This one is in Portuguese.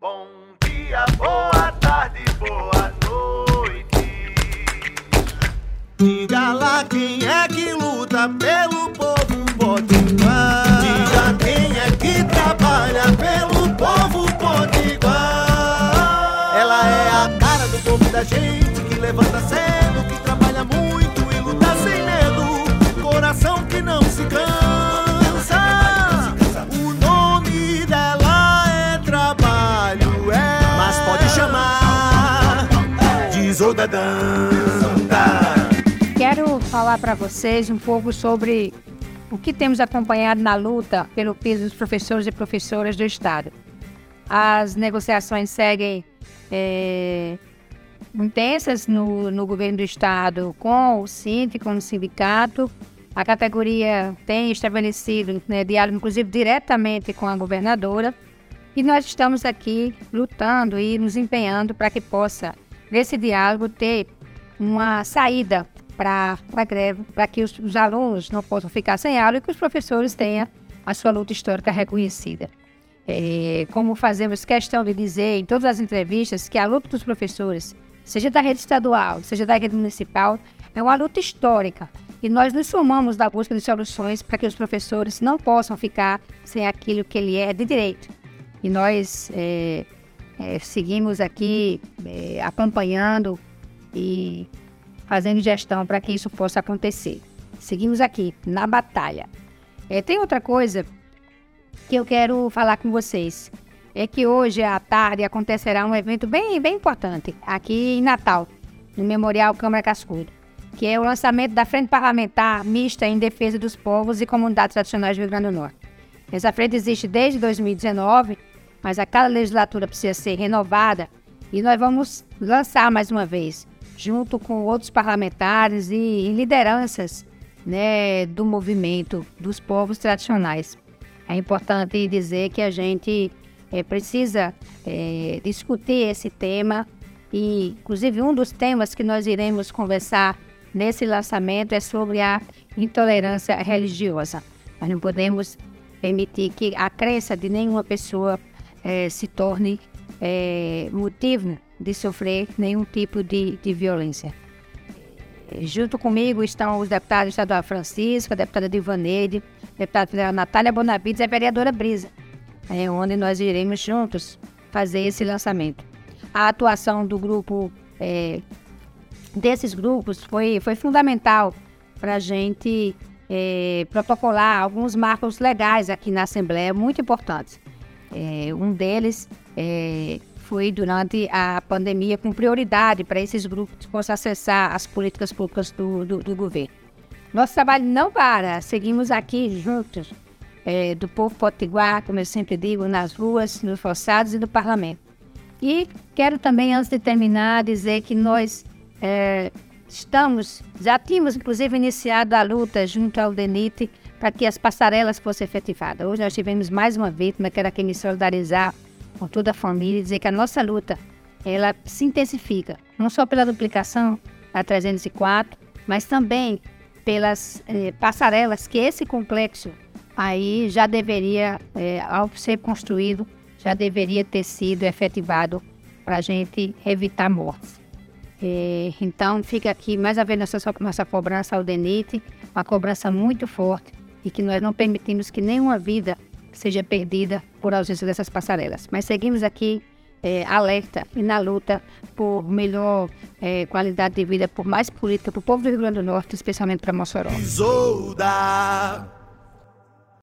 Bom dia, boa tarde, boa noite. Diga lá quem é que luta pelo povo potiguar. Diga quem é que trabalha pelo povo potiguar. Ela é a cara do povo da gente de Zodadanta. Quero falar para vocês um pouco sobre o que temos acompanhado na luta pelo piso dos professores e professoras do Estado. As negociações seguem é, intensas no, no governo do Estado com o Sinti, com o sindicato. A categoria tem estabelecido né, diálogo, inclusive, diretamente com a governadora. E nós estamos aqui lutando e nos empenhando para que possa, nesse diálogo, ter uma saída para a greve, para que os, os, alunos não possam ficar sem aula e que os professores tenham a sua luta histórica reconhecida. É, como fazemos questão de dizer em todas as entrevistas que a luta dos professores, seja da rede estadual, seja da rede municipal, é uma luta histórica. E nós nos somamos da busca de soluções para que os professores não possam ficar sem aquilo que ele é de direito. E nós é, é, seguimos aqui é, acompanhando e fazendo gestão para que isso possa acontecer. Seguimos aqui na batalha. É, tem outra coisa que eu quero falar com vocês. É que hoje à tarde acontecerá um evento bem, bem importante aqui em Natal, no Memorial Câmara Cascudo, que é o lançamento da Frente Parlamentar Mista em Defesa dos Povos e Comunidades Tradicionais do Rio Grande do Norte. Essa frente existe desde 2019, mas a cada legislatura precisa ser renovada e nós vamos lançar mais uma vez junto com outros parlamentares e lideranças né, do movimento dos povos tradicionais. É importante dizer que a gente é, precisa é, discutir esse tema e, inclusive, um dos temas que nós iremos conversar nesse lançamento é sobre a intolerância religiosa. Nós não podemos permitir que a crença de nenhuma pessoa é, se torne motivo de sofrer nenhum tipo de, de violência. Junto comigo estão os deputados estadual Francisco, a deputada Divaneide, a deputada federal Natália Bonavides e a vereadora Brisa, é, onde nós iremos juntos fazer esse lançamento. A atuação do grupo, é, desses grupos, foi, foi fundamental para a gente é, protocolar alguns marcos legais aqui na Assembleia, muito importantes. É, um deles é foi durante a pandemia com prioridade para esses grupos possam acessar as políticas públicas do, do, do governo. Nosso trabalho não para, seguimos aqui juntos, é, do povo potiguar, como eu sempre digo, nas ruas, nos forçados e no parlamento. E quero também, antes de terminar, dizer que nós é, estamos, já tínhamos inclusive iniciado a luta junto ao DENIT para que as passarelas fossem efetivadas. Hoje nós tivemos mais uma vítima, que era quem me solidarizar com toda a família e dizer que a nossa luta ela se intensifica, não só pela duplicação a 304, mas também pelas eh, passarelas que esse complexo aí já deveria, eh, ao ser construído, já deveria ter sido efetivado para a gente evitar mortes. Eh, então, fica aqui mais uma vez nossa, nossa cobrança ao DENIT, uma cobrança muito forte e que nós não permitimos que nenhuma vida seja perdida por ausência dessas passarelas. Mas seguimos aqui é, alerta e na luta por melhor é, qualidade de vida, por mais política para o povo do Rio Grande do Norte, especialmente para Mossoró. Isolda.